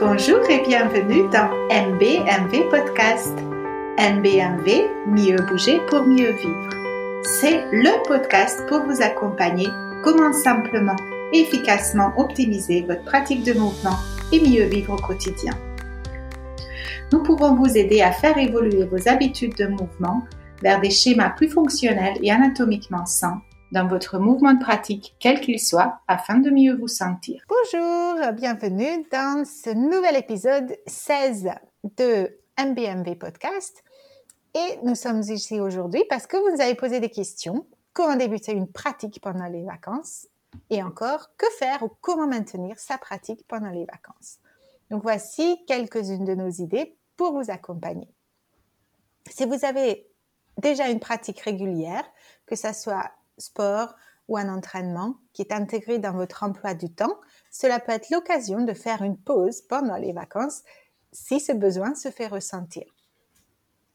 Bonjour et bienvenue dans MBMV Podcast. MBMV, mieux bouger pour mieux vivre. C'est le podcast pour vous accompagner comment simplement et efficacement optimiser votre pratique de mouvement et mieux vivre au quotidien. Nous pouvons vous aider à faire évoluer vos habitudes de mouvement vers des schémas plus fonctionnels et anatomiquement sains dans votre mouvement de pratique, quel qu'il soit, afin de mieux vous sentir. Bonjour, bienvenue dans ce nouvel épisode 16 de MBMV Podcast. Et nous sommes ici aujourd'hui parce que vous nous avez posé des questions. Comment débuter une pratique pendant les vacances Et encore, que faire ou comment maintenir sa pratique pendant les vacances Donc voici quelques-unes de nos idées pour vous accompagner. Si vous avez déjà une pratique régulière, que ce soit sport ou un entraînement qui est intégré dans votre emploi du temps, cela peut être l'occasion de faire une pause pendant les vacances si ce besoin se fait ressentir.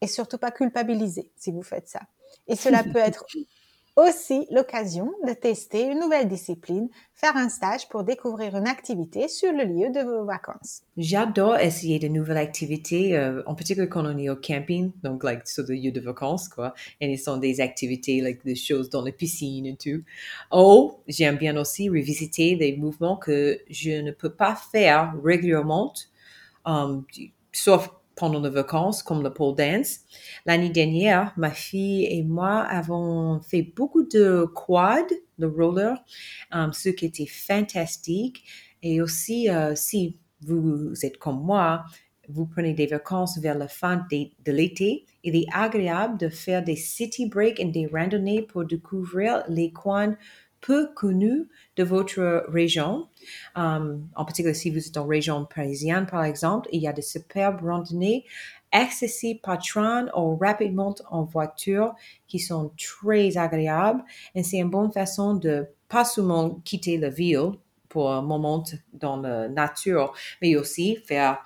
Et surtout pas culpabiliser si vous faites ça. Et cela peut être aussi l'occasion de tester une nouvelle discipline, faire un stage pour découvrir une activité sur le lieu de vos vacances. J'adore essayer de nouvelles activités, euh, en particulier quand on est au camping, donc like, sur le lieu de vacances, quoi. Et ce sont des activités, like des choses dans les piscines et tout. Oh, j'aime bien aussi revisiter des mouvements que je ne peux pas faire régulièrement, um, sauf pendant les vacances, comme le pole dance. L'année dernière, ma fille et moi avons fait beaucoup de quad, de roller, um, ce qui était fantastique. Et aussi, euh, si vous êtes comme moi, vous prenez des vacances vers la fin de, l'été, il est agréable de faire des city breaks et des randonnées pour découvrir les coins peu connus de votre région. Um, en particulier, si vous êtes en région parisienne, par exemple, il y a de superbes randonnées accessibles par train ou rapidement en voiture qui sont très agréables. Et c'est une bonne façon de pas seulement quitter la ville pour un moment dans la nature, mais aussi faire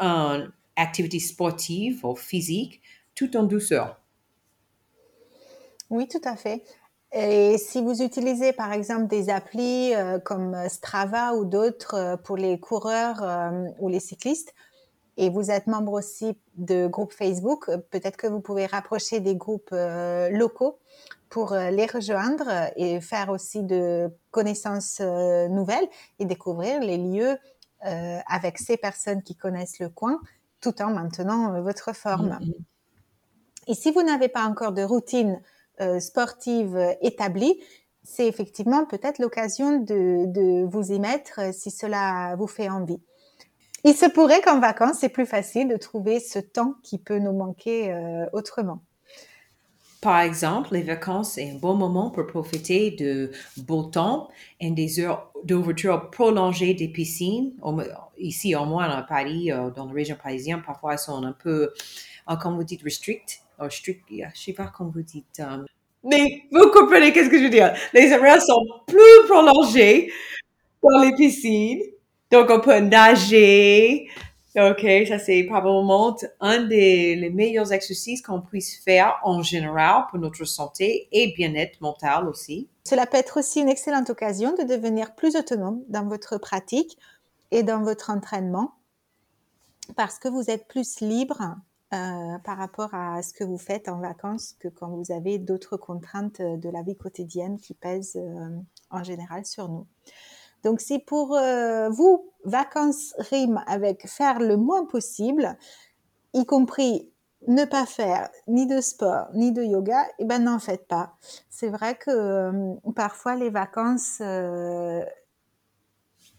une activité sportive ou physique tout en douceur. Oui, tout à fait. Et si vous utilisez par exemple des applis euh, comme Strava ou d'autres euh, pour les coureurs euh, ou les cyclistes, et vous êtes membre aussi de groupes Facebook, peut-être que vous pouvez rapprocher des groupes locaux pour les rejoindre et faire aussi de connaissances nouvelles et découvrir les lieux avec ces personnes qui connaissent le coin tout en maintenant votre forme. Mm-hmm. Et si vous n'avez pas encore de routine euh, sportive établie, c'est effectivement peut-être l'occasion de, vous y mettre euh, si cela vous fait envie. Il se pourrait qu'en vacances, c'est plus facile de trouver ce temps qui peut nous manquer euh, autrement. Par exemple, les vacances est un bon moment pour profiter de beau temps et des heures d'ouverture prolongées des piscines. Ici, au moins à Paris, dans la région parisienne, parfois elles sont un peu, comme vous dites, restrict oh, je sais pas comment vous dites. Um, mais vous comprenez qu'est-ce que je veux dire. Les horaires sont plus prolongés dans les piscines. Donc, on peut nager. OK, ça c'est probablement un des les meilleurs exercices qu'on puisse faire en général pour notre santé et bien-être mental aussi. Cela peut être aussi une excellente occasion de devenir plus autonome dans votre pratique et dans votre entraînement parce que vous êtes plus libre euh, par rapport à ce que vous faites en vacances que quand vous avez d'autres contraintes euh, de la vie quotidienne qui pèsent euh, en général sur nous. Donc si pour vous, vacances riment avec faire le moins possible, y compris ne pas faire ni de sport ni de yoga, eh ben n'en faites pas. C'est vrai que parfois les vacances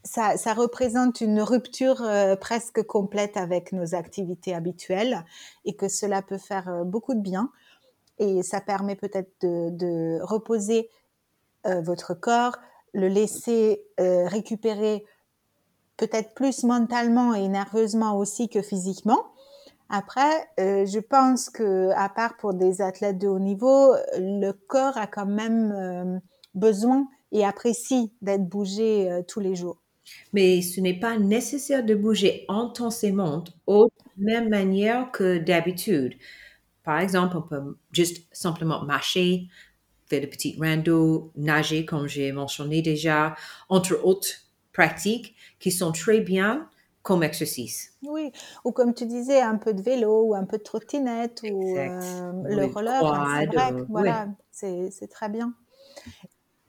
ça, représente une rupture euh, presque complète avec nos activités habituelles et que cela peut faire euh, beaucoup de bien. Et ça permet peut-être de, reposer euh, votre corps, le laisser récupérer peut-être plus mentalement et nerveusement aussi que physiquement. Après, je pense que à part pour des athlètes de haut niveau, le corps a quand même besoin et apprécie d'être bougé tous les jours. Mais ce n'est pas nécessaire de bouger intensément de la même manière que d'habitude. Par exemple, on peut juste simplement marcher, faire de petites rando, nager, comme j'ai mentionné déjà, entre autres pratiques qui sont très bien comme exercice. Oui, ou comme tu disais, un peu de vélo ou un peu de trottinette ou euh, le roller, c'est vrai, que, euh, voilà, c'est très bien.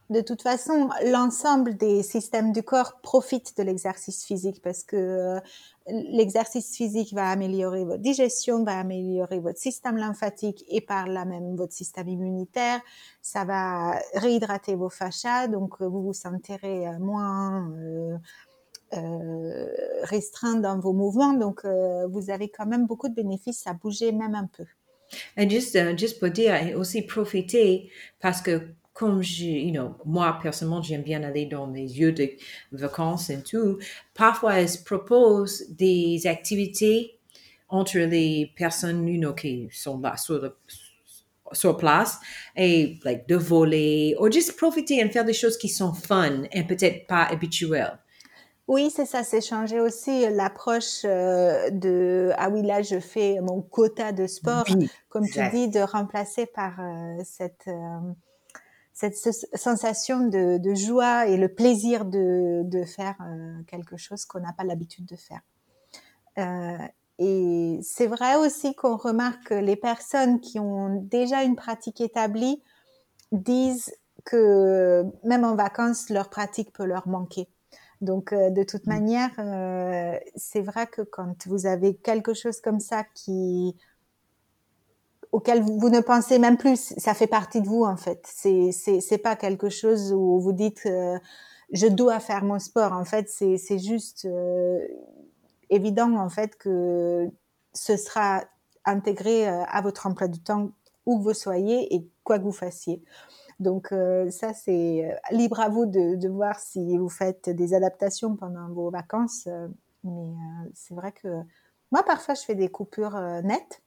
De toute façon, l'ensemble des systèmes du corps profitent de l'exercice physique parce que euh, l'exercice physique va améliorer votre digestion, va améliorer votre système lymphatique et par là même votre système immunitaire. Ça va réhydrater vos fascias, donc euh, vous vous sentirez euh, moins restreint dans vos mouvements. Donc, vous avez quand même beaucoup de bénéfices à bouger même un peu. Et juste, euh, juste pour dire, aussi profiter parce que comme je, you know, moi personnellement, j'aime bien aller dans les lieux de vacances et tout. Parfois, elles proposent des activités entre les personnes, you know, qui sont là sur, le- sur place et like de voler ou juste profiter et faire des choses qui sont fun et peut-être pas habituelles. Oui, c'est ça, c'est changer aussi l'approche euh, de ah oui là je fais mon quota de sport, Oui, comme tu dis, de remplacer par euh, cette euh, cette se- sensation de, de joie et le plaisir de, de faire euh, quelque chose qu'on n'a pas l'habitude de faire. Euh, et c'est vrai aussi qu'on remarque que les personnes qui ont déjà une pratique établie disent que même en vacances, leur pratique peut leur manquer. Donc, euh, de toute Mm. manière, euh, c'est vrai que quand vous avez quelque chose comme ça qui auquel vous, ne pensez même plus, ça fait partie de vous en fait. C'est c'est pas quelque chose où vous dites euh, je dois faire mon sport. En fait, c'est c'est juste euh, évident en fait que ce sera intégré euh, à votre emploi du temps où que vous soyez et quoi que vous fassiez. Donc ça, c'est libre à vous de, de voir si vous faites des adaptations pendant vos vacances. mais c'est vrai que moi, parfois, je fais des coupures nettes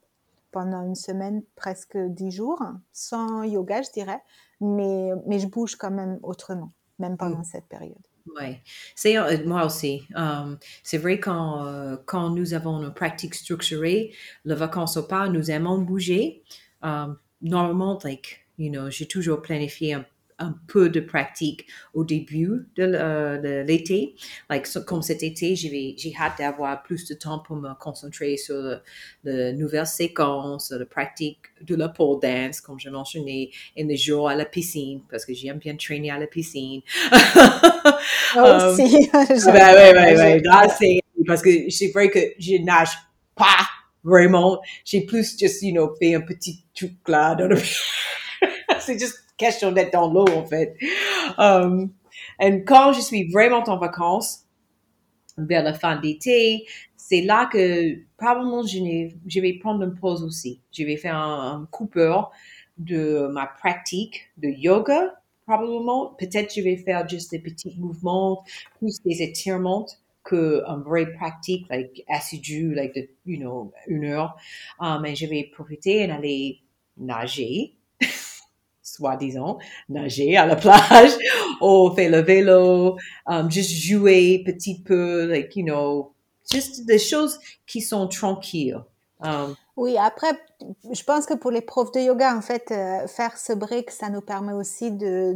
pendant une semaine, presque dix jours, sans yoga, je dirais. Mais, mais je bouge quand même autrement, même pendant cette période. Oui, c'est euh, moi aussi. Um, c'est vrai quand euh, quand nous avons une pratique structurée, le vacances au pas, nous aimons bouger. Um, normalement, like you know, j'ai toujours planifié un, un peu de pratique au début de, euh, l'été. Like so- comme cet été, j'ai hâte d'avoir plus de temps pour me concentrer sur le, le nouvelles séquences, la pratique de la pole dance, comme je mentionnais, et les jours à la piscine parce que j'aime bien traîner à la piscine. Moi Um, aussi, ouais. Là, c'est parce que c'est vrai que je nage pas vraiment. J'ai plus juste, you know, fait un petit truc là. c'est juste question d'être dans l'eau, en fait. Um, et quand je suis vraiment en vacances, vers la fin d'été, c'est là que probablement je, vais prendre une pause aussi. Je vais faire un, un coupeur de ma pratique de yoga, probablement. Peut-être je vais faire juste des petits mouvements, plus des étirements que un vrai pratique, like assidu, like de, you know, une heure. Um, et je vais profiter et aller nager, soi-disant, nager à la plage, ou faire le vélo, um, juste jouer petit peu, like, you know, juste des choses qui sont tranquilles. Um, Oui, après, je pense que pour les profs de yoga, en fait, euh, faire ce break, ça nous permet aussi de,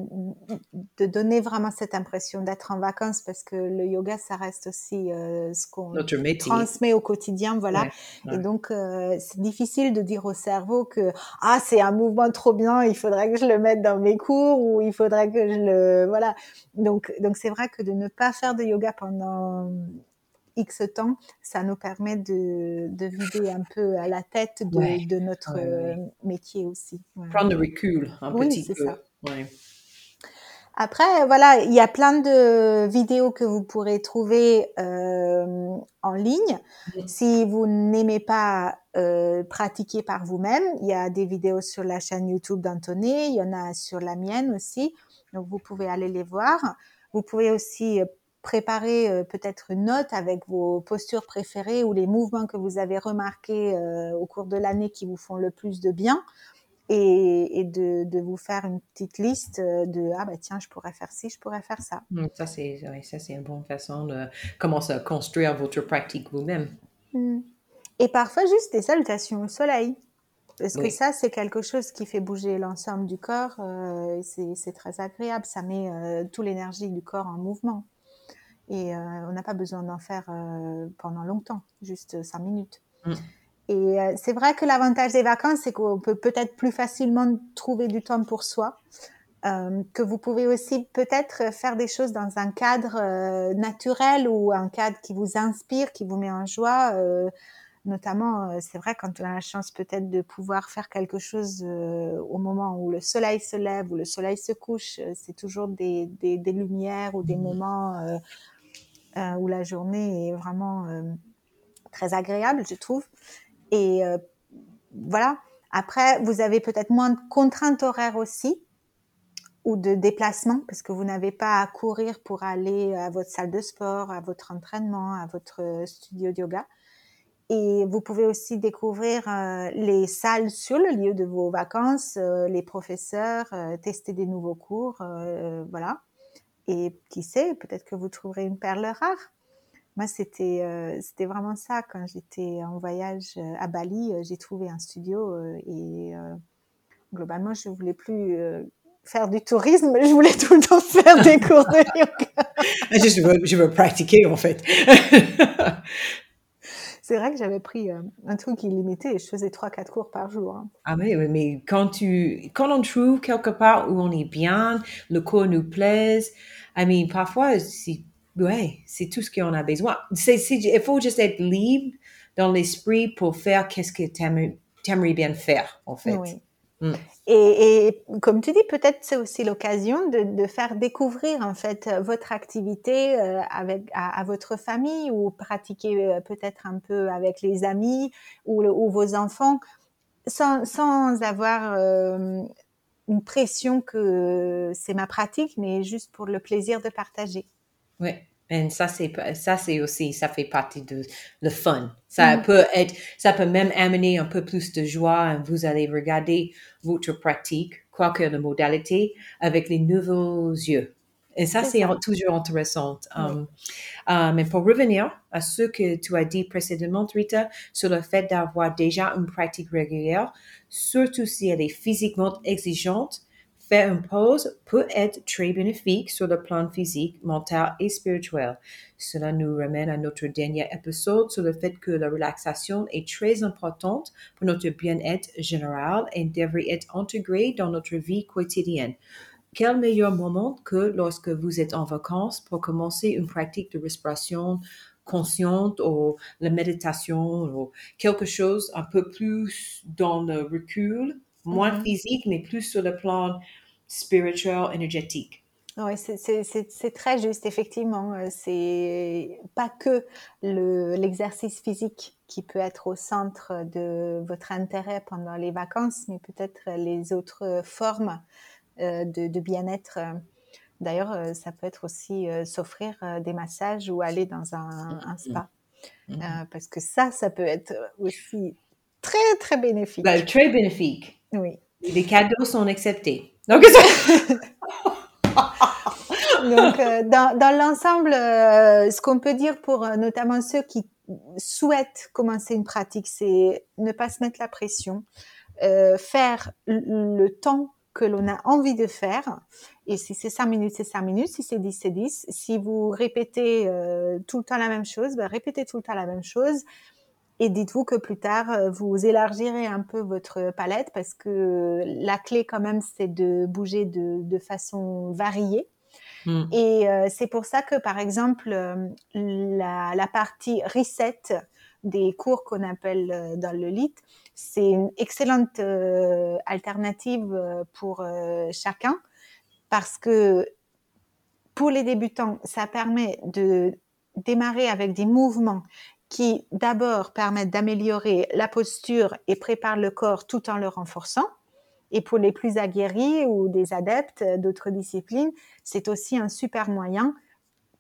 de donner vraiment cette impression d'être en vacances parce que le yoga, ça reste aussi euh, ce qu'on transmet au quotidien, voilà. Ouais, ouais. Et donc, euh, c'est difficile de dire au cerveau que ah c'est un mouvement trop bien, il faudrait que je le mette dans mes cours ou il faudrait que je le voilà. Donc, donc c'est vrai que de ne pas faire de yoga pendant X temps, ça nous permet de, de vider un peu à la tête de, Ouais, de notre ouais, ouais. euh, métier aussi. Prendre le recul un Oui, petit peu. ça. Après, voilà, il y a plein de vidéos que vous pourrez trouver euh, en ligne. Si vous n'aimez pas euh, pratiquer par vous-même, il y a des vidéos sur la chaîne YouTube d'Antoné, il y en a sur la mienne aussi, donc vous pouvez aller les voir. Vous pouvez aussi préparer euh, peut-être une note avec vos postures préférées ou les mouvements que vous avez remarqués euh, au cours de l'année qui vous font le plus de bien et, et de, de vous faire une petite liste de ah bah tiens je pourrais faire ci je pourrais faire ça Mm, Ça, c'est ouais, ça, c'est une bonne façon de commencer à construire votre pratique vous-même. Mm. et parfois juste des salutations au soleil parce que ça c'est quelque chose qui fait bouger l'ensemble du corps euh, c'est c'est très agréable ça met euh, toute l'énergie du corps en mouvement Et on n'a pas besoin d'en faire pendant longtemps, juste cinq minutes. Mm. Et c'est vrai que l'avantage des vacances, c'est qu'on peut peut-être plus facilement trouver du temps pour soi. Euh, que vous pouvez aussi peut-être faire des choses dans un cadre euh, naturel ou un cadre qui vous inspire, qui vous met en joie. Euh, notamment, c'est vrai quand on a la chance peut-être de pouvoir faire quelque chose au moment où le soleil se lève ou le soleil se couche, c'est toujours des, des, des, lumières ou des mmh. moments où la journée est vraiment très agréable, je trouve. Et voilà. Après, vous avez peut-être moins de contraintes horaires aussi ou de déplacement parce que vous n'avez pas à courir pour aller à votre salle de sport, à votre entraînement, à votre euh, studio de yoga. Et vous pouvez aussi découvrir euh, les salles sur le lieu de vos vacances, euh, les professeurs, tester des nouveaux cours, voilà. Et qui sait, peut-être que vous trouverez une perle rare. Moi, c'était c'était vraiment ça quand j'étais en voyage à Bali. j'ai trouvé un studio et globalement, je voulais plus faire du tourisme, je voulais tout le temps faire des cours de yoga. veux, je veux pratiquer en fait. C'est vrai que j'avais pris euh, un truc illimité et je faisais 3-4 cours par jour. Hein. Ah oui, mais quand, tu, quand on trouve quelque part où on est bien, le cours nous plaise, I mean, parfois, c'est ouais, tout ce qu'on a besoin. C'est, il faut juste être libre dans l'esprit pour faire qu'est-ce que tu aimerais bien faire, en fait. Oui. Mm. Et, et, comme tu dis, peut-être c'est aussi l'occasion de, de, faire découvrir en fait votre activité euh, avec à, à, votre famille ou pratiquer euh, peut-être un peu avec les amis ou, ou vos enfants sans, sans avoir euh, une pression que c'est ma pratique, mais juste pour le plaisir de partager. Et ça, c'est, ça, c'est aussi, ça fait partie de le fun. Ça mm. peut être, ça peut même amener un peu plus de joie. Vous allez regarder votre pratique, quoi que la modalité, avec les nouveaux yeux. Et ça, c'est toujours intéressant. Um, uh, mais pour revenir à ce que tu as dit précédemment, Rita, sur le fait d'avoir déjà une pratique régulière, surtout si elle est physiquement exigeante, Faire une pause peut être très bénéfique sur le plan physique, mental et spirituel. Cela nous ramène à notre dernier épisode sur le fait que la relaxation est très importante pour notre bien-être général et devrait être intégrée dans notre vie quotidienne. Quel meilleur moment que lorsque vous êtes en vacances pour commencer une pratique de respiration consciente ou la méditation ou quelque chose un peu plus dans le recul moins mm-hmm. physique, mais plus sur le plan spirituel, énergétique. Oui, c'est très juste, effectivement. Euh, c'est pas que l'exercice physique qui peut être au centre de votre intérêt pendant les vacances, mais peut-être les autres formes euh, de, de bien-être. D'ailleurs, euh, ça peut être aussi s'offrir des massages ou aller dans un, un spa. Mm-hmm. parce que ça, ça peut être aussi très, très bénéfique. Ben, très bénéfique. Oui. Les cadeaux sont acceptés. Donc, euh, dans, dans l'ensemble, euh, ce qu'on peut dire pour euh, notamment ceux qui souhaitent commencer une pratique, c'est ne pas se mettre la pression, faire le temps que l'on a envie de faire. Et si c'est 5 minutes, c'est 5 minutes. Si c'est 10, c'est 10. Si vous répétez tout le temps la même chose, ben, répétez tout le temps la même chose. Et dites-vous que plus tard, euh, vous élargirez un peu votre palette parce que la clé quand même, c'est de bouger de, de façon variée. Hmm. Et euh, c'est pour ça que, par exemple, euh, la, la, partie reset des cours qu'on appelle dans le lit, c'est une excellente alternative pour chacun parce que pour les débutants, ça permet de démarrer avec des mouvements qui d'abord permettent d'améliorer la posture et préparent le corps tout en le renforçant. Et pour les plus aguerris ou des adeptes d'autres disciplines, c'est aussi un super moyen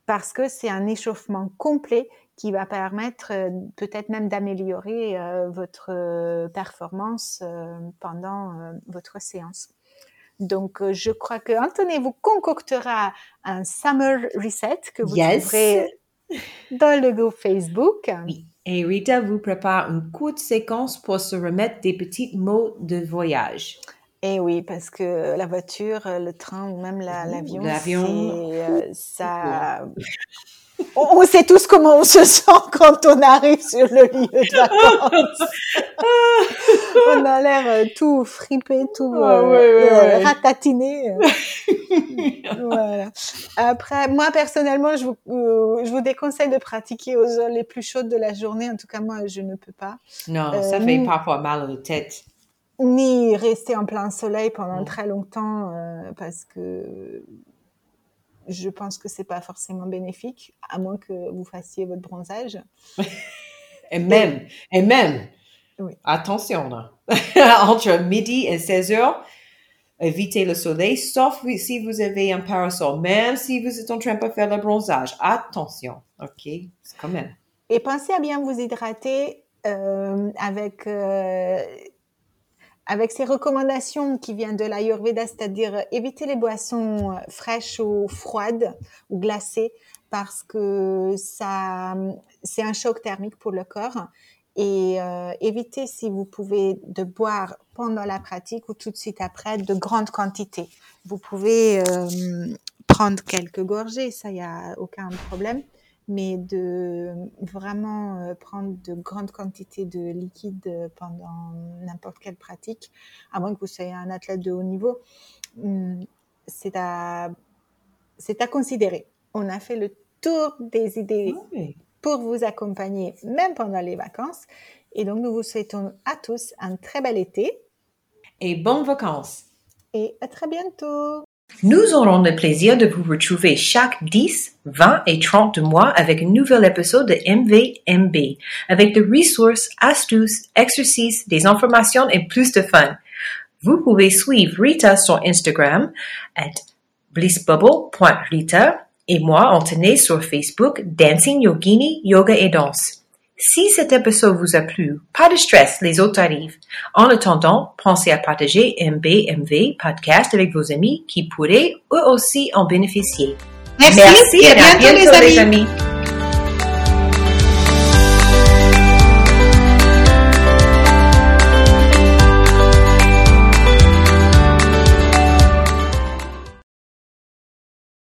parce que c'est un échauffement complet qui va permettre euh, peut-être même d'améliorer euh, votre euh, performance pendant votre séance. Donc, je crois que Anthony vous concoctera un summer reset que vous yes. trouverez dans le groupe Facebook. Oui. Et Rita vous prépare une courte séquence pour se remettre des petits mots de voyage. Et eh oui, parce que la voiture, le train ou même l'avion, l'avion, euh, ça, on sait tous comment on se sent quand on arrive sur le lieu de vacances. on a l'air euh, tout fripé, tout Ah, euh, ouais, ouais, euh, ouais. ratatiné. voilà. Après, moi personnellement, je vous, euh, je vous déconseille de pratiquer aux heures les plus chaudes de la journée. En tout cas, moi, je ne peux pas. Non, Euh, ça fait parfois mal à la tête. Ni rester en plein soleil pendant très longtemps euh, parce que je pense que c'est pas forcément bénéfique, à moins que vous fassiez votre bronzage. Et même, et même, Oui. attention, là. entre midi et 16 heures, évitez le soleil, sauf si vous avez un parasol, même si vous êtes en train de faire le bronzage. Attention, ok? C'est quand même. Et pensez à bien vous hydrater euh, avec, euh, avec ces recommandations qui viennent de l'Ayurveda, c'est-à-dire euh, éviter les boissons euh, fraîches ou froides ou glacées parce que ça, c'est un choc thermique pour le corps. Et euh, évitez, si vous pouvez, de boire pendant la pratique ou tout de suite après de grandes quantités. Vous pouvez euh, prendre quelques gorgées, ça, il n'y a aucun problème mais de vraiment euh, prendre de grandes quantités de liquide euh, pendant n'importe quelle pratique, à moins que vous soyez un athlète de haut niveau, hum, c'est à, c'est à considérer. On a fait le tour des idées Oui. pour vous accompagner, même pendant les vacances. Et donc, nous vous souhaitons à tous un très bel été Et bonnes vacances. et à très bientôt. Nous aurons le plaisir de vous retrouver chaque 10, 20 et 30 mois avec un nouvel épisode de MVMB, avec des ressources, astuces, exercices, des informations et plus de fun. Vous pouvez suivre Rita sur Instagram at blissbubble.rita et moi, Anthony, sur Facebook Dancing Yogini Yoga et Danse. Si cet épisode vous a plu, pas de stress, les autres arrivent. En attendant, pensez à partager MBMV podcast avec vos amis qui pourraient eux aussi en bénéficier. Merci, et à bientôt, les amis. amis.